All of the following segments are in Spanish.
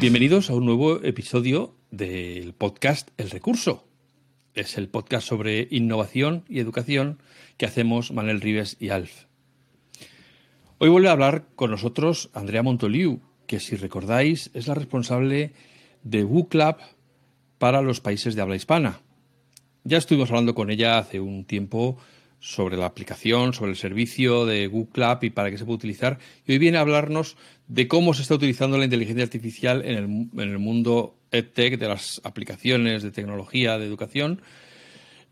Bienvenidos a un nuevo episodio del podcast El Recurso. Es el podcast sobre innovación y educación que hacemos Manuel Rives y Alf. Hoy vuelve a hablar con nosotros Andrea Montoliu, que si recordáis es la responsable de WooClub para los países de habla hispana. Ya estuvimos hablando con ella hace un tiempo sobre la aplicación, sobre el servicio de Google y para qué se puede utilizar. Y hoy viene a hablarnos de cómo se está utilizando la inteligencia artificial en el, en el mundo EdTech, de las aplicaciones de tecnología, de educación.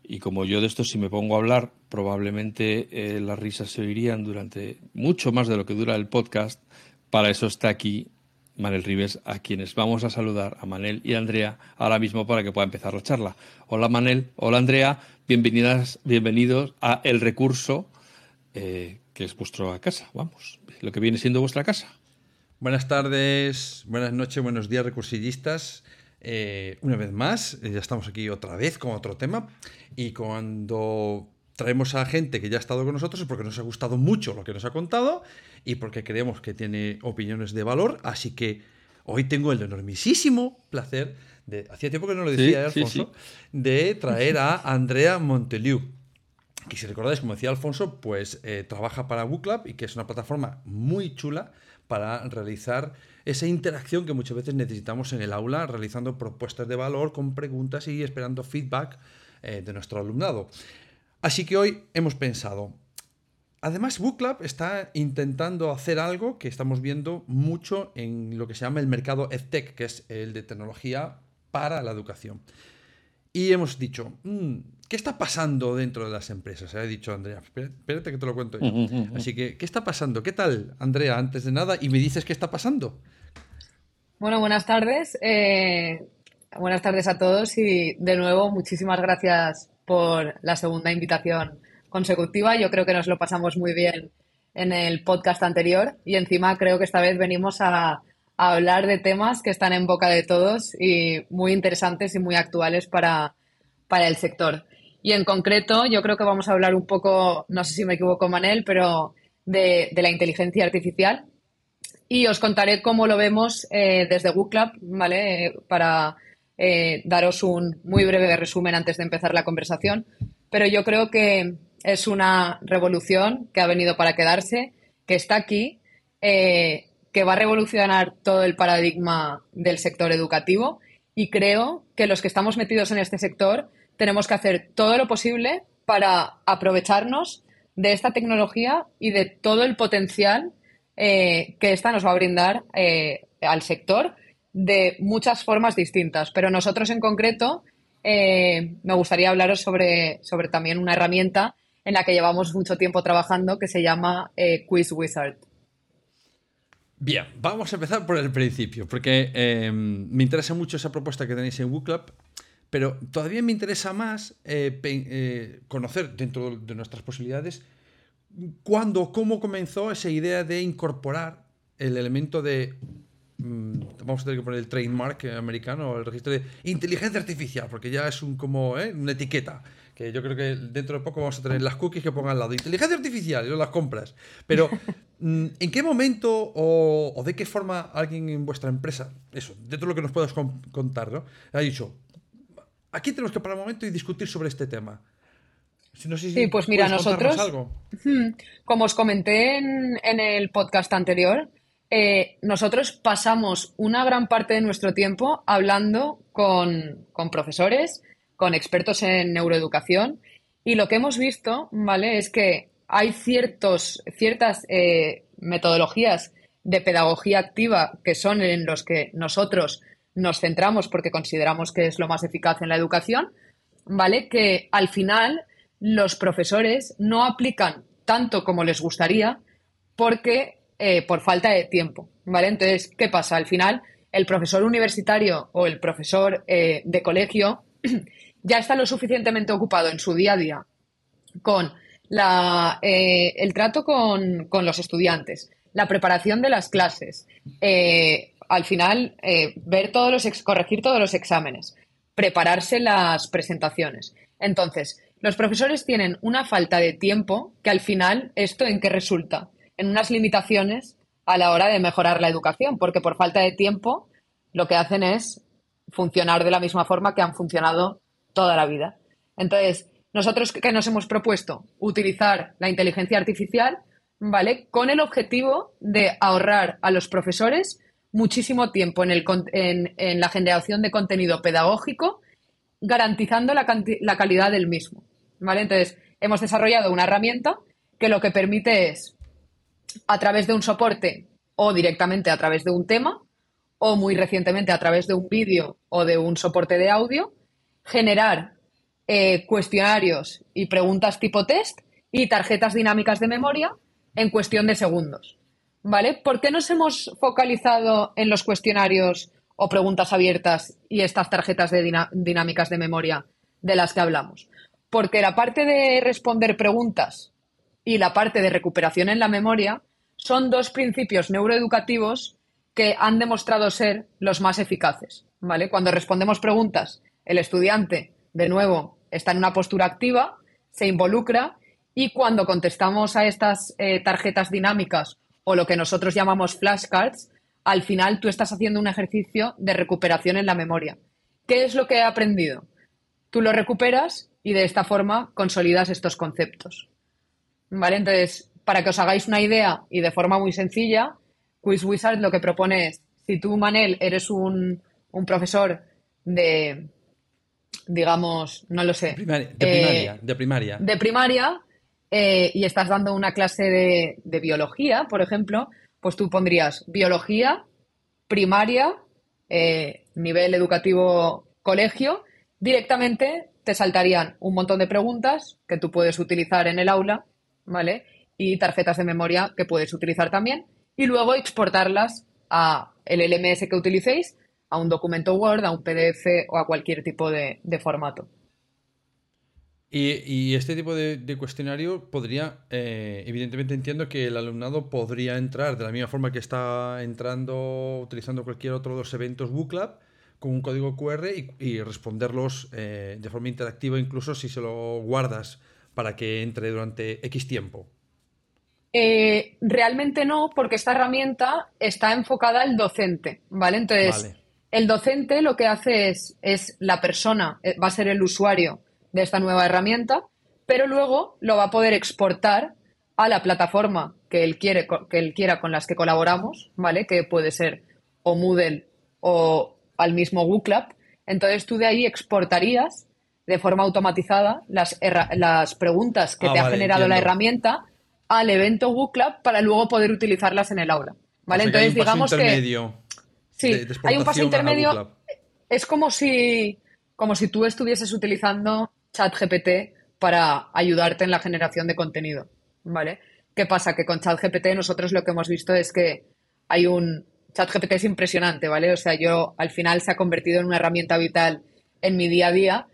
Y como yo de esto, si me pongo a hablar, probablemente eh, las risas se oirían durante mucho más de lo que dura el podcast. Para eso está aquí Manel Rives, a quienes vamos a saludar, a Manel y a Andrea, ahora mismo para que pueda empezar la charla. Hola Manel, hola Andrea, bienvenidas, bienvenidos a El Recurso, eh, que es vuestra casa, vamos, lo que viene siendo vuestra casa. Buenas tardes, buenas noches, buenos días, recursillistas. Eh, una vez más, eh, ya estamos aquí otra vez con otro tema. Y cuando traemos a gente que ya ha estado con nosotros es porque nos ha gustado mucho lo que nos ha contado y porque creemos que tiene opiniones de valor. Así que hoy tengo el enormisísimo placer de, hacía tiempo que no lo decía Alfonso, de traer a Andrea Monteliu. Que si recordáis, como decía Alfonso, pues eh, trabaja para WooClub y que es una plataforma muy chula para realizar esa interacción que muchas veces necesitamos en el aula, realizando propuestas de valor con preguntas y esperando feedback eh, de nuestro alumnado. Así que hoy hemos pensado, Además, BookLab está intentando hacer algo que estamos viendo mucho en lo que se llama el mercado EdTech, que es el de tecnología para la educación. Y hemos dicho, mm, ¿qué está pasando dentro de las empresas? Ha dicho Andrea, espérate que te lo cuento yo. Así que, ¿qué está pasando? ¿Qué tal, Andrea, antes de nada? Y me dices qué está pasando. Bueno, buenas tardes. Eh, buenas tardes a todos y de nuevo muchísimas gracias por la segunda invitación consecutiva. Yo creo que nos lo pasamos muy bien en el podcast anterior y encima creo que esta vez venimos a, hablar de temas que están en boca de todos y muy interesantes y muy actuales para, para el sector. Y en concreto, yo creo que vamos a hablar un poco, no sé si me equivoco, Manel, pero de, la inteligencia artificial. Y os contaré cómo lo vemos eh, desde Google ¿vale? para eh, daros un muy breve resumen antes de empezar la conversación. Pero yo creo que es una revolución que ha venido para quedarse, que está aquí, eh, que va a revolucionar todo el paradigma del sector educativo y creo que los que estamos metidos en este sector tenemos que hacer todo lo posible para aprovecharnos de esta tecnología y de todo el potencial eh, que esta nos va a brindar eh, al sector de muchas formas distintas. Pero nosotros en concreto me gustaría hablaros sobre, sobre también una herramienta en la que llevamos mucho tiempo trabajando que se llama eh, Quiz Wizard. Bien, vamos a empezar por el principio, porque em, me interesa mucho esa propuesta que tenéis en WooClub, pero todavía me interesa más eh, eh, conocer dentro de nuestras posibilidades cuándo, cómo comenzó esa idea de incorporar el elemento de mm, vamos a tener que poner el trademark americano, el registro de inteligencia artificial, porque ya es un como una etiqueta que yo creo que dentro de poco vamos a tener las cookies que pongan al lado. Inteligencia artificial, y no las compras. Pero, mm, ¿en qué momento o, de qué forma alguien en vuestra empresa, eso, dentro de lo que nos puedas contar, ¿no? Ha dicho, aquí tenemos que parar un momento y discutir sobre este tema. sí, pues mira, nosotros, como os comenté en, el podcast anterior, eh, nosotros pasamos una gran parte de nuestro tiempo hablando con, con profesores, con expertos en neuroeducación y lo que hemos visto, ¿vale? Es que hay ciertos, ciertas eh, metodologías de pedagogía activa que son en los que nosotros nos centramos porque consideramos que es lo más eficaz en la educación, ¿vale? Que al final los profesores no aplican tanto como les gustaría porque eh, por falta de tiempo, ¿vale? Entonces, ¿qué pasa? Al final el profesor universitario o el profesor eh, de colegio ya está lo suficientemente ocupado en su día a día con eh, el trato con, los estudiantes, la preparación de las clases, eh, al final ver todos los corregir todos los exámenes, prepararse las presentaciones. Entonces, los profesores tienen una falta de tiempo que al final, ¿esto en qué resulta? En unas limitaciones a la hora de mejorar la educación, porque por falta de tiempo lo que hacen es funcionar de la misma forma que han funcionado toda la vida. Entonces, nosotros que nos hemos propuesto utilizar la inteligencia artificial, ¿vale? Con el objetivo de ahorrar a los profesores muchísimo tiempo en, el, en, la generación de contenido pedagógico, garantizando la, la calidad del mismo, ¿vale? Entonces, hemos desarrollado una herramienta que lo que permite es a través de un soporte o directamente a través de un tema o muy recientemente a través de un vídeo o de un soporte de audio, generar eh, cuestionarios y preguntas tipo test y tarjetas dinámicas de memoria en cuestión de segundos. ¿Vale? ¿Por qué nos hemos focalizado en los cuestionarios o preguntas abiertas y estas tarjetas de dinámicas de memoria de las que hablamos? Porque la parte de responder preguntas y la parte de recuperación en la memoria son dos principios neuroeducativos que han demostrado ser los más eficaces. ¿vale? Cuando respondemos preguntas, el estudiante, de nuevo, está en una postura activa, se involucra y cuando contestamos a estas eh, tarjetas dinámicas o lo que nosotros llamamos flashcards, al final tú estás haciendo un ejercicio de recuperación en la memoria. ¿Qué es lo que he aprendido? Tú lo recuperas y de esta forma consolidas estos conceptos. ¿Vale? Entonces, para que os hagáis una idea y de forma muy sencilla, Quiz Wizard lo que propone es, si tú, Manel, eres un, profesor de, digamos, no lo sé. de primaria. de primaria. De primaria eh, y estás dando una clase de, biología, por ejemplo, pues tú pondrías biología, primaria, eh, nivel educativo colegio, directamente te saltarían un montón de preguntas que tú puedes utilizar en el aula ¿vale? Y tarjetas de memoria que puedes utilizar también. Y luego exportarlas a el LMS que utilicéis, a un documento Word, a un PDF o a cualquier tipo de, formato. Y, este tipo de, cuestionario podría, eh, evidentemente entiendo que el alumnado podría entrar de la misma forma que está entrando utilizando cualquier otro de los eventos Booklab con un código QR y, responderlos eh, de forma interactiva, incluso si se lo guardas para que entre durante X tiempo? Eh, realmente no, porque esta herramienta está enfocada al docente, ¿vale? Entonces, el docente lo que hace es, es la persona, eh, va a ser el usuario de esta nueva herramienta, pero luego lo va a poder exportar a la plataforma que él quiere, que él quiera con las que colaboramos, ¿vale? Que puede ser o Moodle o al mismo Google Entonces tú de ahí exportarías de forma automatizada las, las preguntas que ah, te ha generado la herramienta al evento Club para luego poder utilizarlas en el aula. ¿Vale? Entonces, digamos que. Sí, hay un paso intermedio. Es como si, como si tú estuvieses utilizando ChatGPT para ayudarte en la generación de contenido. ¿Vale? ¿Qué pasa? Que con ChatGPT nosotros lo que hemos visto es que hay un. ChatGPT es impresionante, ¿vale? O sea, yo al final se ha convertido en una herramienta vital en mi día a día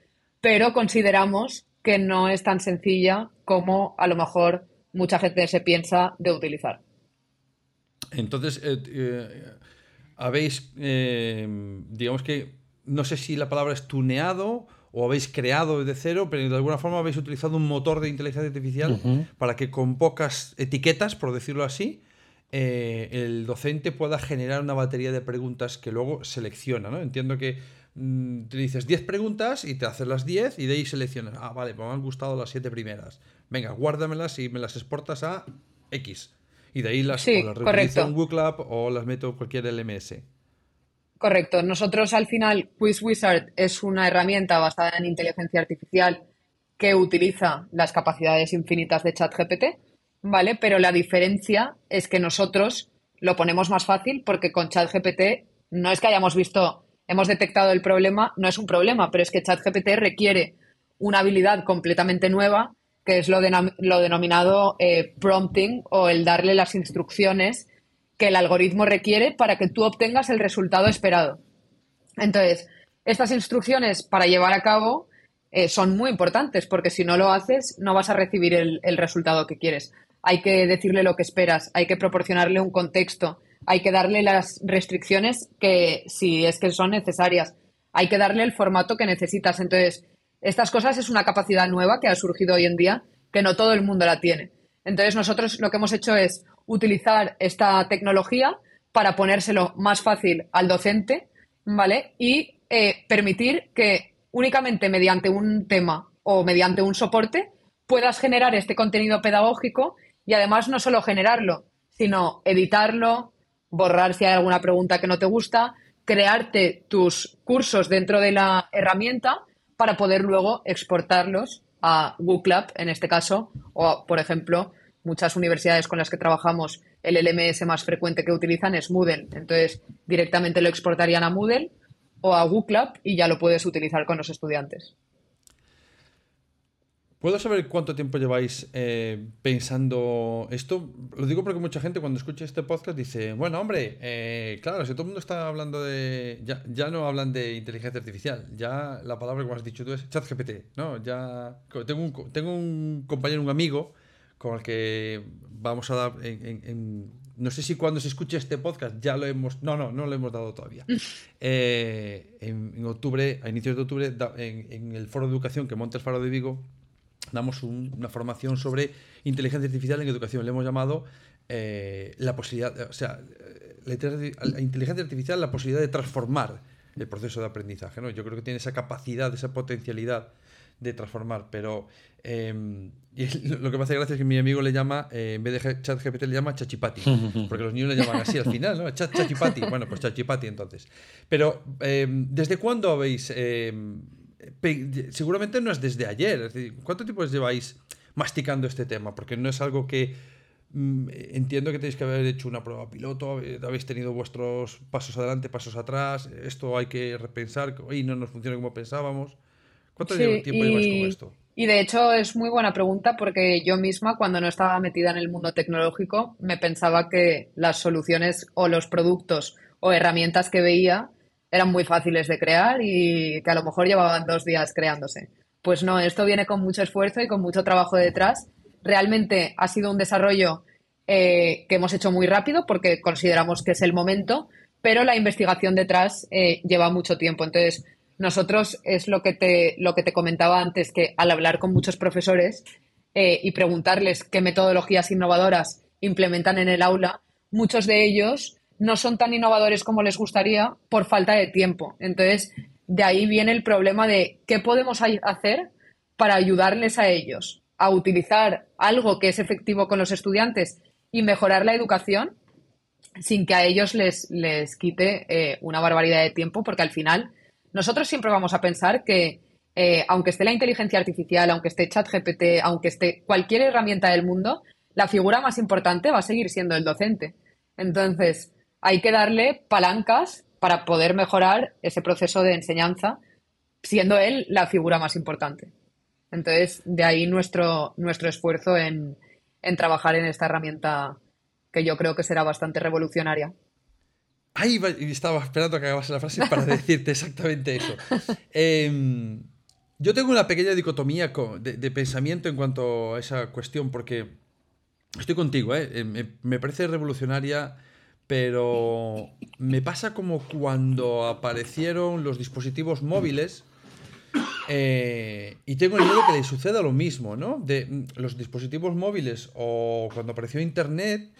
pero consideramos que no es tan sencilla como a lo mejor mucha gente se piensa de utilizar. Entonces, eh, eh, habéis, eh, digamos que, no sé si la palabra es tuneado o habéis creado de cero, pero de alguna forma habéis utilizado un motor de inteligencia artificial para que con pocas etiquetas, por decirlo así, el docente pueda generar una batería de preguntas que luego selecciona. ¿no? Entiendo que Mm, te dices 10 preguntas y te haces las 10 y de ahí seleccionas, ah, vale, pues me han gustado las 7 primeras. Venga, guárdamelas y me las exportas a X. Y de ahí las, o las en WooClub o las meto en cualquier LMS. Correcto. Nosotros al final, Quiz Wizard es una herramienta basada en inteligencia artificial que utiliza las capacidades infinitas de ChatGPT, ¿vale? Pero la diferencia es que nosotros lo ponemos más fácil porque con ChatGPT no es que hayamos visto hemos detectado el problema, no es un problema, pero es que ChatGPT requiere una habilidad completamente nueva, que es lo, lo denominado eh, prompting o el darle las instrucciones que el algoritmo requiere para que tú obtengas el resultado esperado. Entonces, estas instrucciones para llevar a cabo eh, son muy importantes porque si no lo haces no vas a recibir el, el resultado que quieres. Hay que decirle lo que esperas, hay que proporcionarle un contexto, hay que darle las restricciones que si es que son necesarias, hay que darle el formato que necesitas. Entonces, estas cosas es una capacidad nueva que ha surgido hoy en día que no todo el mundo la tiene. Entonces, nosotros lo que hemos hecho es utilizar esta tecnología para ponérselo más fácil al docente, ¿vale? Y eh, permitir que únicamente mediante un tema o mediante un soporte puedas generar este contenido pedagógico y además no solo generarlo, sino editarlo, borrar si hay alguna pregunta que no te gusta, crearte tus cursos dentro de la herramienta para poder luego exportarlos a Google en este caso, o por ejemplo, muchas universidades con las que trabajamos, el LMS más frecuente que utilizan es Moodle. Entonces, directamente lo exportarían a Moodle o a Google y ya lo puedes utilizar con los estudiantes. ¿Puedo saber cuánto tiempo lleváis eh, pensando esto? Lo digo porque mucha gente cuando escucha este podcast dice, bueno, hombre, eh, claro, si todo el mundo está hablando de... Ya, ya, no hablan de inteligencia artificial, ya la palabra que has dicho tú es ChatGPT, ¿no? Ya tengo un, tengo un compañero, un amigo, con el que vamos a dar en, no sé si cuando se escuche este podcast ya lo hemos. No, no, no lo hemos dado todavía. Eh, en, octubre, a inicios de octubre, en, el foro de educación que monta el Faro de Vigo, damos una formación sobre inteligencia artificial en educación. Le hemos llamado eh, la posibilidad, o sea, la, inteligencia artificial, la posibilidad de transformar el proceso de aprendizaje. ¿no? Yo creo que tiene esa capacidad, esa potencialidad de transformar, pero em, lo que me hace gracia es que mi amigo le llama, eh, en vez de chat GPT le llama chachipati, porque los niños le llaman así al final, ¿no? Chat, chachipati, bueno, pues chachipati entonces. Pero, em, ¿desde cuándo habéis em, seguramente no es desde ayer. ¿Cuánto tiempo lleváis masticando este tema? Porque no es algo que mm, entiendo que tenéis que haber hecho una prueba piloto, habéis tenido vuestros pasos adelante, pasos atrás, esto hay que repensar, y no nos funciona como pensábamos. ¿Cuánto tiempo lleváis con esto? Y de hecho es muy buena pregunta porque yo misma cuando no estaba metida en el mundo tecnológico me pensaba que las soluciones o los productos o herramientas que veía eran muy fáciles de crear y que a lo mejor llevaban dos días creándose. Pues no, esto viene con mucho esfuerzo y con mucho trabajo detrás. Realmente ha sido un desarrollo eh, que hemos hecho muy rápido porque consideramos que es el momento, pero la investigación detrás eh, lleva mucho tiempo. Entonces, nosotros es lo que te, lo que te comentaba antes, que al hablar con muchos profesores eh, y preguntarles qué metodologías innovadoras implementan en el aula, muchos de ellos no son tan innovadores como les gustaría por falta de tiempo. Entonces, de ahí viene el problema de qué podemos hacer para ayudarles a ellos a utilizar algo que es efectivo con los estudiantes y mejorar la educación sin que a ellos les, les quite eh, una barbaridad de tiempo, porque al final nosotros siempre vamos a pensar que eh, aunque esté la inteligencia artificial, aunque esté ChatGPT, aunque esté cualquier herramienta del mundo, la figura más importante va a seguir siendo el docente. Entonces, hay que darle palancas para poder mejorar ese proceso de enseñanza, siendo él la figura más importante. Entonces, de ahí nuestro, nuestro esfuerzo en, trabajar en esta herramienta que yo creo que será bastante revolucionaria. Ahí estaba esperando que acabase la frase para decirte exactamente eso. Em, yo tengo una pequeña dicotomía de, pensamiento en cuanto a esa cuestión, porque estoy contigo, ¿eh? me, me parece revolucionaria pero me pasa como cuando aparecieron los dispositivos móviles eh, y tengo el miedo que le suceda lo mismo, ¿no? De mm, los dispositivos móviles o cuando apareció Internet,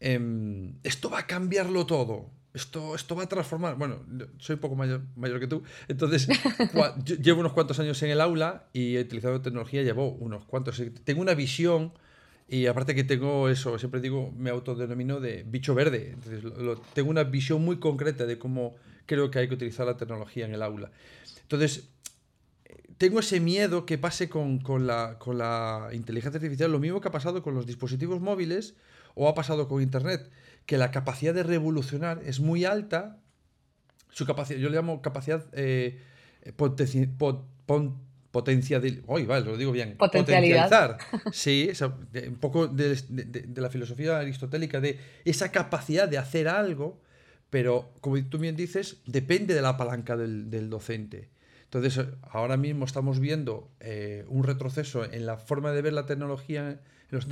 em, esto va a cambiarlo todo. Esto, esto va a transformar. Bueno, soy poco mayor, mayor que tú, entonces llevo unos cuantos años en el aula y he utilizado tecnología, llevo unos cuantos. Tengo una visión y aparte que tengo eso, siempre digo, me autodenomino de bicho verde. Entonces, tengo una visión muy concreta de cómo creo que hay que utilizar la tecnología en el aula. Entonces, tengo ese miedo que pase con, la, con la inteligencia artificial, lo mismo que ha pasado con los dispositivos móviles o ha pasado con Internet, que la capacidad de revolucionar es muy alta. Su capacidad, yo le llamo capacidad eh, potencia de, hoy vale, lo digo bien, potencializar. Sí, un poco de, la filosofía aristotélica de esa capacidad de hacer algo, pero como tú bien dices, depende de la palanca del, docente. Entonces, ahora mismo estamos viendo eh, un retroceso en la forma de ver la tecnología en los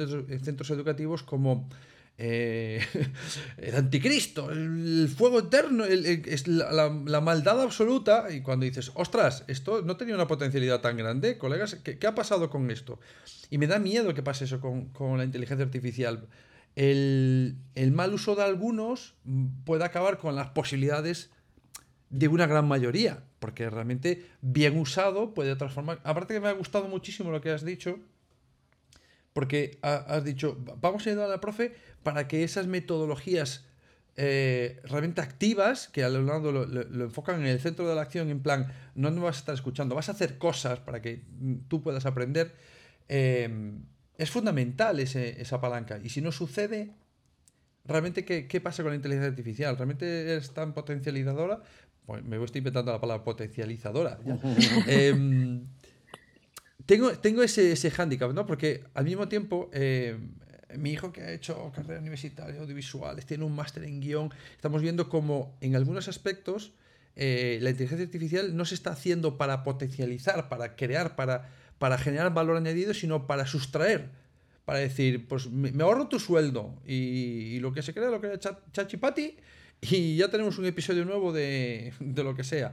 centros educativos como eh, el anticristo, el, fuego eterno, es la, maldad absoluta. Y cuando dices, ostras, esto no tenía una potencialidad tan grande, colegas, ¿qué, ha pasado con esto? Y me da miedo que pase eso con, la inteligencia artificial. El, mal uso de algunos puede acabar con las posibilidades de una gran mayoría, porque realmente bien usado puede transformar. Aparte que me ha gustado muchísimo lo que has dicho, porque has dicho, vamos a ayudar a la profe para que esas metodologías eh, realmente activas, que al lado lo, lo, enfocan en el centro de la acción, en plan, no nos vas a estar escuchando, vas a hacer cosas para que tú puedas aprender, eh, es fundamental esa palanca. Y si no sucede, realmente, ¿qué, pasa con la inteligencia artificial? ¿Realmente es tan potencializadora? Pues me estoy inventando la palabra potencializadora. Em, tengo, tengo ese, ese hándicap, ¿no? Porque al mismo tiempo, eh, mi hijo que ha hecho carrera universitaria, audiovisuales, tiene un máster en guion, estamos viendo como en algunos aspectos eh, la inteligencia artificial no se está haciendo para potencializar, para crear, para, para generar valor añadido, sino para sustraer. Para decir, pues me, ahorro tu sueldo y, lo que se crea, lo era Chachipati, y ya tenemos un episodio nuevo de, de lo que sea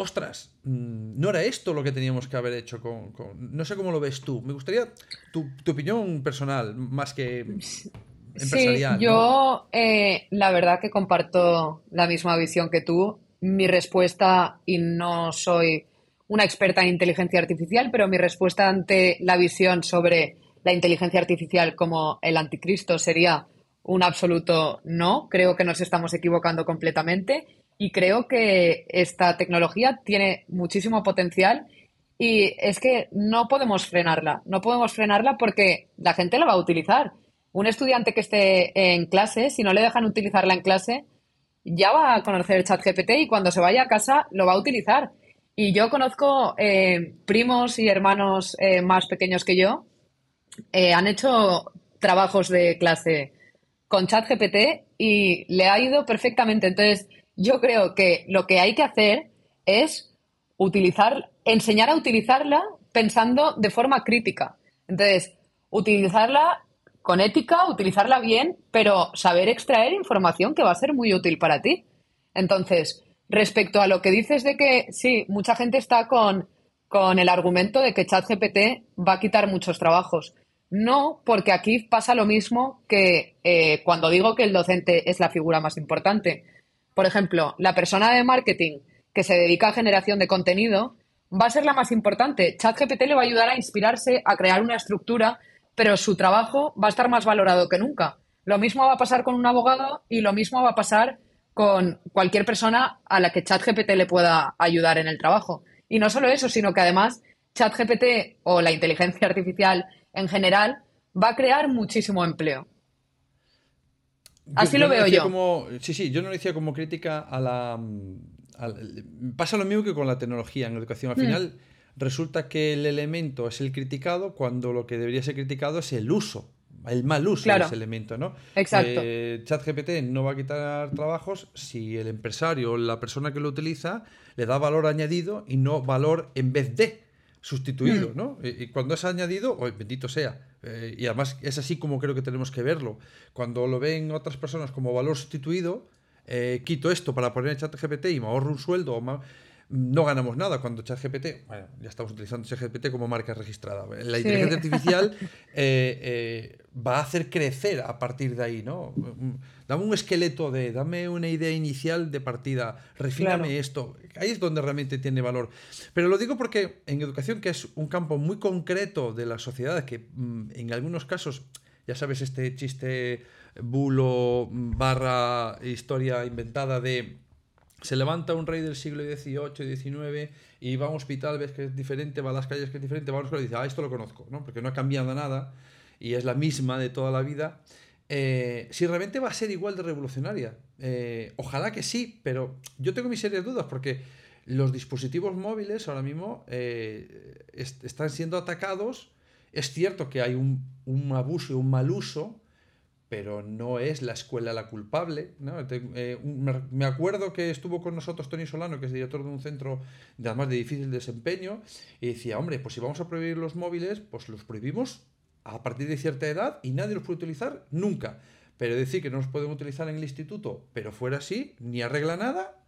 ostras, mm, no era esto lo que teníamos que haber hecho con... no sé cómo lo ves tú. Me gustaría tu, opinión personal, más que empresarial. Sí, yo eh, la verdad que comparto la misma visión que tú. Mi respuesta, y no soy una experta en inteligencia artificial, pero mi respuesta ante la visión sobre la inteligencia artificial como el anticristo sería un absoluto no. Creo que nos estamos equivocando completamente y creo que esta tecnología tiene muchísimo potencial y es que no podemos frenarla, no podemos frenarla porque la gente la va a utilizar. Un estudiante que esté en clase, si no le dejan utilizarla en clase, ya va a conocer el chat GPT y cuando se vaya a casa lo va a utilizar. Y yo conozco eh, primos y hermanos eh, más pequeños que yo, eh, han hecho trabajos de clase con chat GPT y le ha ido perfectamente. Entonces, yo creo que lo que hay que hacer es utilizar, enseñar a utilizarla pensando de forma crítica. Entonces, utilizarla con ética, utilizarla bien, pero saber extraer información que va a ser muy útil para ti. Entonces, respecto a lo que dices de que sí, mucha gente está con, con el argumento de que ChatGPT va a quitar muchos trabajos. No, porque aquí pasa lo mismo que eh, cuando digo que el docente es la figura más importante. Por ejemplo, la persona de marketing que se dedica a generación de contenido va a ser la más importante. ChatGPT le va a ayudar a inspirarse, a crear una estructura, pero su trabajo va a estar más valorado que nunca. Lo mismo va a pasar con un abogado y lo mismo va a pasar con cualquier persona a la que ChatGPT le pueda ayudar en el trabajo. Y no solo eso, sino que además ChatGPT o la inteligencia artificial en general va a crear muchísimo empleo. Así lo veo yo. Como, sí, sí, yo no lo decía como crítica a la, Pasa lo mismo que con la tecnología en educación. Al hmm. final resulta que el elemento es el criticado cuando lo que debería ser criticado es el uso, el mal uso de ese elemento, ¿no? Exacto. Eh, ChatGPT no va a quitar trabajos si el empresario o la persona que lo utiliza le da valor añadido y no valor en vez de sustituido, hmm. ¿no? Y, cuando es añadido, oh, bendito sea, eh, y además es así como creo que tenemos que verlo. Cuando lo ven otras personas como valor sustituido, eh, quito esto para poner en ChatGPT y me ahorro un sueldo o no ganamos nada cuando ChatGPT, bueno, ya estamos utilizando ChatGPT como marca registrada. La inteligencia artificial eh, va a hacer crecer a partir de ahí, ¿no? Dame un esqueleto de, dame una idea inicial de partida, refíname esto. Ahí es donde realmente tiene valor. Pero lo digo porque en educación, que es un campo muy concreto de la sociedad, que mm, en algunos casos, ya sabes, este chiste bulo barra historia inventada de se levanta un rey del siglo XVIII, XIX y va a un hospital, ves que es diferente, va a las calles que es diferente, va a una escuela y dice, ah, esto lo conozco, ¿no? Porque no ha cambiado nada y es la misma de toda la vida, eh, si realmente va a ser igual de revolucionaria. Eh, ojalá que sí, pero yo tengo mis serias dudas porque los dispositivos móviles ahora mismo eh, están siendo atacados. Es cierto que hay un, un abuso y un mal uso, pero no es la escuela la culpable. Eh, me acuerdo que estuvo con nosotros Tony Solano, que es director de un centro de, además de difícil desempeño, y decía, hombre, pues si vamos a prohibir los móviles, pues los prohibimos a partir de cierta edad y nadie los puede utilizar nunca. Pero decir que no los podemos utilizar en el instituto, pero fuera así, ni arregla nada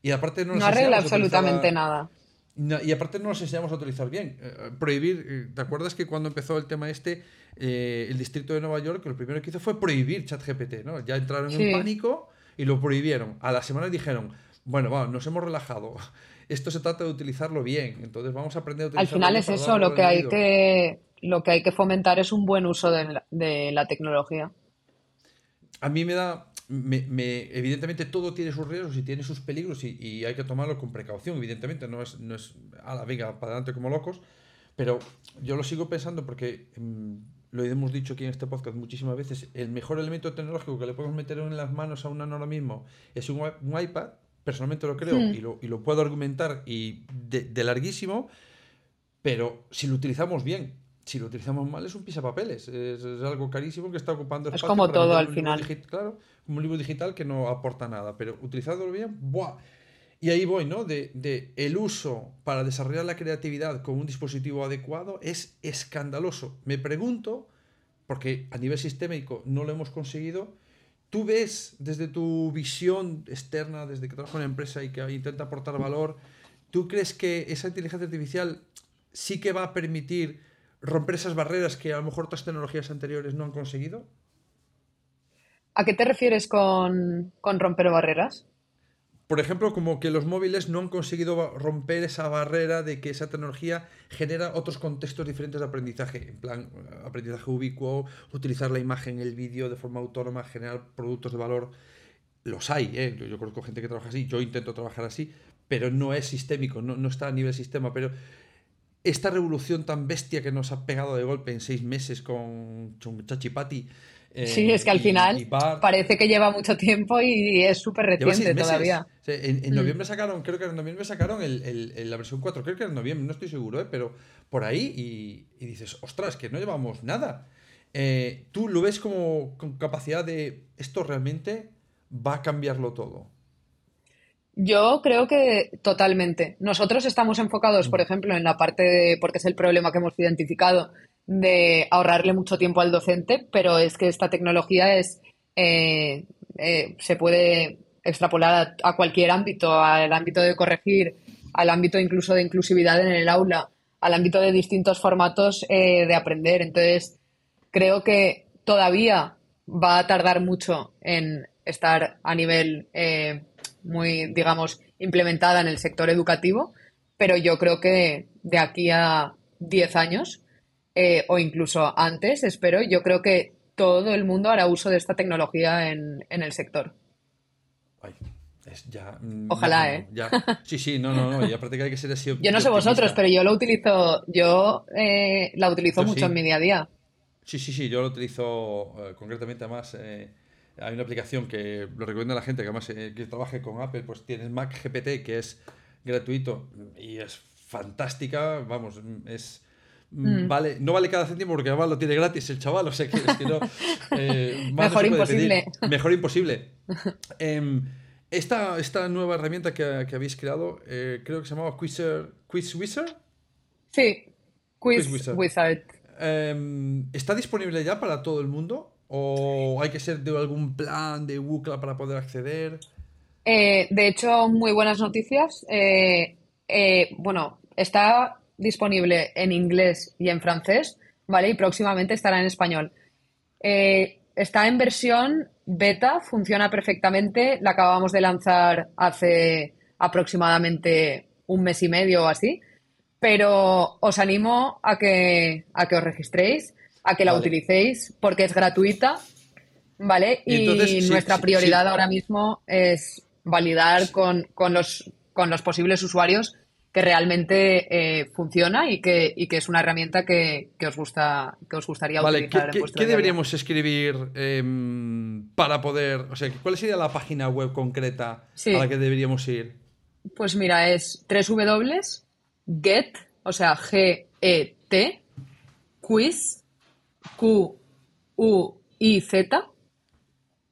y aparte no, no arregla absolutamente nada. Y aparte no nos enseñamos a utilizar bien. Eh, prohibir, eh, ¿te acuerdas que cuando empezó el tema este, eh, el distrito de Nueva York, lo primero que hizo fue prohibir ChatGPT, ¿no? Ya entraron en pánico y lo prohibieron. A la semana dijeron, bueno, vamos, nos hemos relajado. Esto se trata de utilizarlo bien, entonces vamos a aprender a utilizarlo. Al final es eso, lo que hay que lo que hay que fomentar es un buen uso de la tecnología. A mí me da, me, evidentemente todo tiene sus riesgos y tiene sus peligros y, hay que tomarlo con precaución, evidentemente, no es, no es a la venga para adelante como locos, pero yo lo sigo pensando porque mm, lo hemos dicho aquí en este podcast muchísimas veces, el mejor elemento tecnológico que le podemos meter en las manos a una ahora mismo es un, iPad, personalmente lo creo y, lo, y, lo, puedo argumentar y de larguísimo, pero si lo utilizamos bien, si lo utilizamos mal es un pisapapeles, es, es algo carísimo que está ocupando espacio. Es como todo al final. claro, un libro digital que no aporta nada, pero utilizándolo bien, ¡buah! Y ahí voy, ¿no? De, de, el uso para desarrollar la creatividad con un dispositivo adecuado es escandaloso. Me pregunto, porque a nivel sistémico no lo hemos conseguido, ¿tú ves desde tu visión externa, desde que trabajas en una empresa y que intenta aportar valor, ¿tú crees que esa inteligencia artificial sí que va a permitir romper esas barreras que a lo mejor otras tecnologías anteriores no han conseguido? ¿A qué te refieres con, romper barreras? Por ejemplo, como que los móviles no han conseguido romper esa barrera de que esa tecnología genera otros contextos diferentes de aprendizaje, en plan aprendizaje ubicuo, utilizar la imagen, el vídeo de forma autónoma, generar productos de valor. Los hay, ¿eh? yo, conozco gente que trabaja así, yo intento trabajar así, pero no es sistémico, no, no está a nivel sistema, pero esta revolución tan bestia que nos ha pegado de golpe en seis meses con Chachipati. Eh, sí, es que al final parece que lleva mucho tiempo y es súper reciente todavía. en, mm. noviembre sacaron, creo que en noviembre sacaron el, la versión 4, creo que en noviembre, no estoy seguro, ¿eh? pero por ahí y, dices, ostras, que no llevamos nada. Eh, ¿Tú lo ves como con capacidad de esto realmente va a cambiarlo todo? Yo creo que totalmente. Nosotros estamos enfocados, por ejemplo, en la parte de, porque es el problema que hemos identificado, de ahorrarle mucho tiempo al docente, pero es que esta tecnología es eh, eh, se puede extrapolar a, cualquier ámbito, al ámbito de corregir, al ámbito incluso de inclusividad en el aula, al ámbito de distintos formatos eh, de aprender. Entonces, creo que todavía va a tardar mucho en estar a nivel muy, digamos, implementada en el sector educativo, pero yo creo que de aquí a 10 años eh, o incluso antes, espero, yo creo que todo el mundo hará uso de esta tecnología en, el sector. Mm, Ojalá, ¿eh? Sí, sí, no, no, no, ya prácticamente hay que ser así. Yo no sé vosotros, pero yo lo utilizo, yo eh, la utilizo mucho en mi día a día. Sí, sí, sí, yo lo utilizo eh, concretamente más hay una aplicación que lo recomiendo a la gente que además que trabaje con Apple, pues tienes Mac GPT que es gratuito y es fantástica, vamos, es... Mm. Vale, no vale cada céntimo porque además lo tiene gratis el chaval, o sea que, es que no. Eh, Mejor imposible. Mejor imposible. Em, esta, esta nueva herramienta que, habéis creado, eh, creo que se llamaba Quizzer, Quiz Wizard. Sí, Quiz, Wizard. Em, ¿Está disponible ya para todo el mundo? ¿O hay que ser de algún plan de UCLA para poder acceder? Eh, de hecho, muy buenas noticias. Bueno, está disponible en inglés y en francés, ¿vale? Y próximamente estará en español. está en versión beta, funciona perfectamente. La acabamos de lanzar hace aproximadamente un mes y medio o así. Pero os animo a que, a que os registréis a que la utilicéis porque es gratuita, ¿vale? Y, nuestra prioridad ahora mismo es validar con, los, con los posibles usuarios que realmente eh, funciona y que, que, es una herramienta que, os gusta que os gustaría utilizar. ¿qué, ¿qué deberíamos escribir em, para poder, o sea, cuál sería la página web concreta a la que deberíamos ir? Pues mira, es www.get, o sea, G-E-T, quiz, Q-U-I-Z,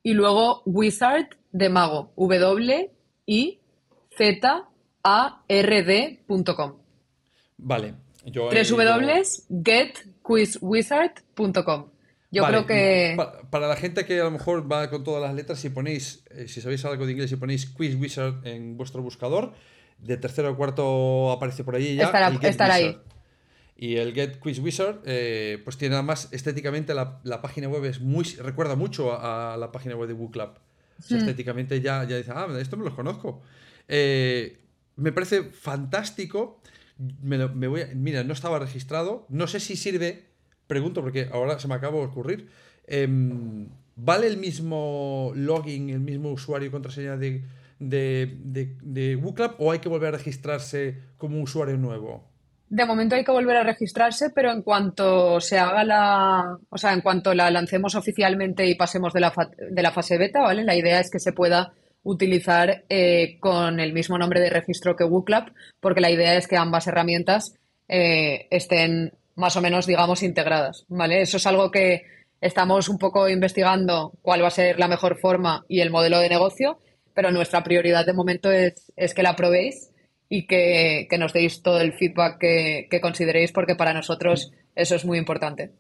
y luego wizard de mago, W-I-Z-A-R-D.com. Vale. Yo www.getquizwizard.com. Yo creo que. Para, la gente que a lo mejor va con todas las letras, si ponéis, eh, si sabéis algo de inglés, si ponéis Quiz Wizard en vuestro buscador, de tercero o cuarto aparece por ahí ya. Estará, ahí. Y el Get Quiz Wizard, eh, pues tiene además estéticamente la, página web es muy. recuerda mucho a, la página web de WooClub. Hmm. Estéticamente ya, ya dice, ah, esto me lo conozco. Eh, me parece fantástico. Me, voy mira, no estaba registrado. No sé si sirve pregunto porque ahora se me acaba de ocurrir. Em, ¿Vale el mismo login, el mismo usuario y contraseña de, de, de, WooClub o hay que volver a registrarse como usuario nuevo? De momento hay que volver a registrarse, pero en cuanto se haga la, o sea, en cuanto la lancemos oficialmente y pasemos de la, de la fase beta, ¿vale? La idea es que se pueda utilizar eh, con el mismo nombre de registro que WooClub, porque la idea es que ambas herramientas eh, estén más o menos, digamos, integradas, ¿vale? Eso es algo que estamos un poco investigando cuál va a ser la mejor forma y el modelo de negocio, pero nuestra prioridad de momento es, es que la probéis y que, nos deis todo el feedback que, consideréis, porque para nosotros eso es muy importante.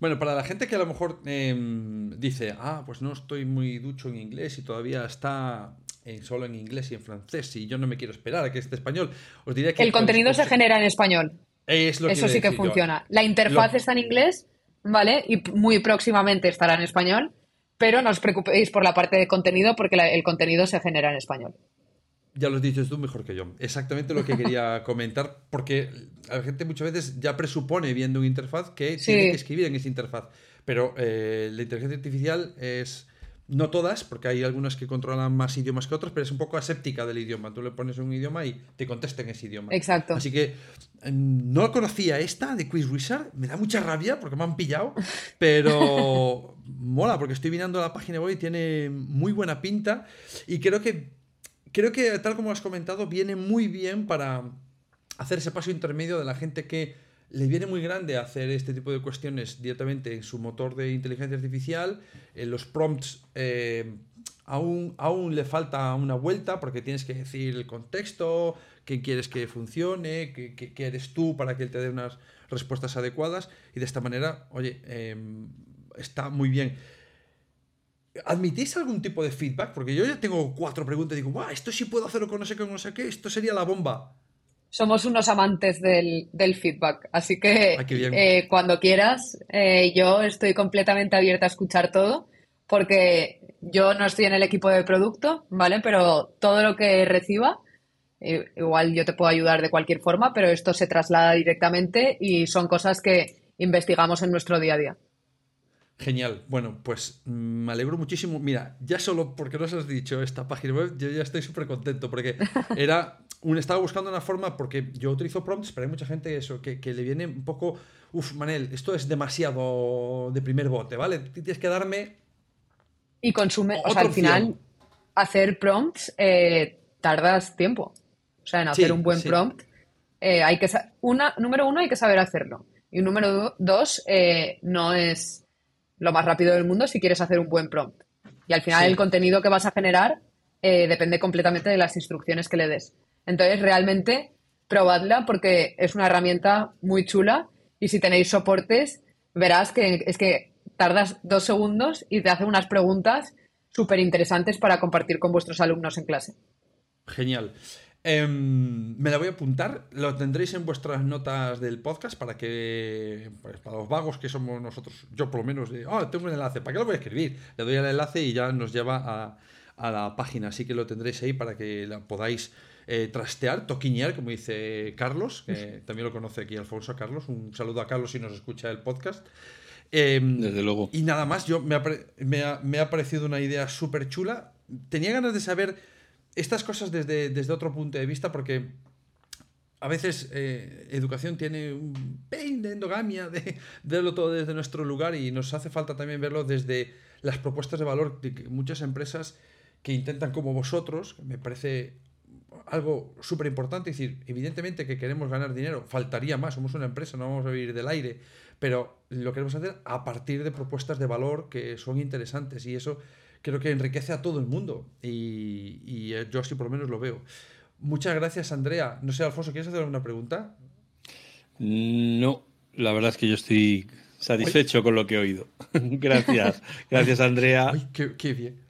Bueno, para la gente que a lo mejor em, dice, ah, pues no estoy muy ducho en inglés y todavía está solo en inglés y en francés y yo no me quiero esperar a que esté español, os diría que... El contenido se genera en español. Eso sí que funciona. La interfaz está en inglés, ¿vale? Y muy próximamente estará en español, pero no os preocupéis por la parte de contenido porque el contenido se genera en español. Ya lo dices tú mejor que yo. Exactamente lo que quería comentar, porque la gente muchas veces ya presupone viendo una interfaz que tiene que escribir en esa interfaz. Pero eh, la inteligencia artificial es no todas, porque hay algunas que controlan más idiomas que otros, pero es un poco aséptica del idioma. Tú le pones un idioma y te contesta en ese idioma. Exacto. Así que em, no conocía esta de Quiz Wizard. Me da mucha rabia porque me han pillado, pero mola porque estoy mirando la página web y tiene muy buena pinta. Y creo que, creo que, tal como has comentado, viene muy bien para hacer ese paso intermedio de la gente que le viene muy grande hacer este tipo de cuestiones directamente en su motor de inteligencia artificial. En los prompts eh, aún, aún le falta una vuelta porque tienes que decir el contexto, qué quieres que funcione, qué, eres tú para que él te dé unas respuestas adecuadas. Y de esta manera, oye, em, está muy bien. ¿Admitís algún tipo de feedback? Porque yo ya tengo cuatro preguntas y digo, esto sí puedo hacerlo con no sé qué, con no sé qué, esto sería la bomba somos unos amantes del, feedback, así que eh, cuando quieras, eh, yo estoy completamente abierta a escuchar todo, porque yo no estoy en el equipo de producto, ¿vale? Pero todo lo que reciba, eh, igual yo te puedo ayudar de cualquier forma, pero esto se traslada directamente y son cosas que investigamos en nuestro día a día. Genial. Bueno, pues mm, me alegro muchísimo. Mira, ya solo porque nos has dicho esta página web, yo ya estoy súper contento porque era un, estaba buscando una forma, porque yo utilizo prompts, pero hay mucha gente eso, que, le viene un poco, uff, Manel, esto es demasiado de primer bote, ¿vale? Tienes que darme... Y consume, o sea, al final, hacer prompts eh, tardas tiempo. O sea, en hacer un buen prompt, eh, hay que una, número uno, hay que saber hacerlo. Y número dos, eh, no es lo más rápido del mundo si quieres hacer un buen prompt. Y al final el contenido que vas a generar depende completamente de las instrucciones que le des. Entonces, realmente, probadla porque es una herramienta muy chula y si tenéis soportes, verás que es que tardas dos segundos y te hace unas preguntas súper interesantes para compartir con vuestros alumnos en clase. Genial. Em, me la voy a apuntar, lo tendréis en vuestras notas del podcast para que, pues, para los vagos que somos nosotros, yo por lo menos, de, oh, tengo un enlace, ¿para qué lo voy a escribir? Le doy el enlace y ya nos lleva a, a la página, así que lo tendréis ahí para que la podáis eh, trastear, toquiñar, como dice Carlos, que también lo conoce aquí Alfonso Carlos. Un saludo a Carlos si nos escucha el podcast. Em, Desde luego. Y nada más, yo me ha, parecido una idea súper chula. Tenía ganas de saber estas cosas desde, desde otro punto de vista, porque a veces eh, educación tiene un pain de endogamia, de, verlo todo desde nuestro lugar y nos hace falta también verlo desde las propuestas de valor de muchas empresas que intentan como vosotros, me parece algo súper importante. Es decir, evidentemente que queremos ganar dinero, faltaría más, somos una empresa, no vamos a vivir del aire, pero lo queremos hacer a partir de propuestas de valor que son interesantes y eso creo que enriquece a todo el mundo y, y eh, yo así por lo menos lo veo. Muchas gracias, Andrea. No sé, Alfonso, ¿quieres hacer alguna pregunta? No, la verdad es que yo estoy satisfecho con lo que he oído. gracias, gracias, Andrea. Ay, qué, qué bien.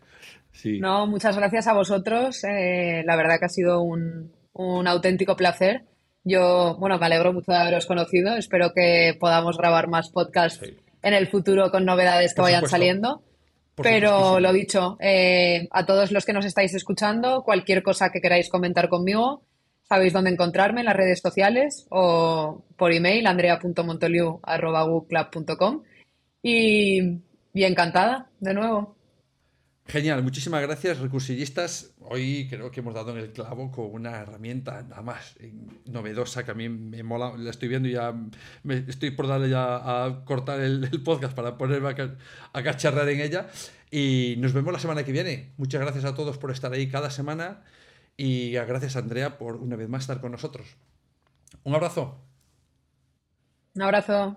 Sí. No, muchas gracias a vosotros. Eh, la verdad que ha sido un, un auténtico placer. Yo, bueno, me alegro mucho de haberos conocido. Espero que podamos grabar más podcasts Sí. en el futuro con novedades que Por vayan supuesto. saliendo. Pero lo dicho, eh, a todos los que nos estáis escuchando, cualquier cosa que queráis comentar conmigo, sabéis dónde encontrarme en las redes sociales o por email, andrea.montoliu.com. Y, y encantada, de nuevo. Genial, muchísimas gracias, recursillistas. Hoy creo que hemos dado en el clavo con una herramienta nada más eh, novedosa que a mí me mola. La estoy viendo y ya me estoy por darle ya a cortar el, podcast para ponerme a, a cacharrar en ella. Y nos vemos la semana que viene. Muchas gracias a todos por estar ahí cada semana y gracias Andrea por una vez más estar con nosotros. Un abrazo. Un abrazo.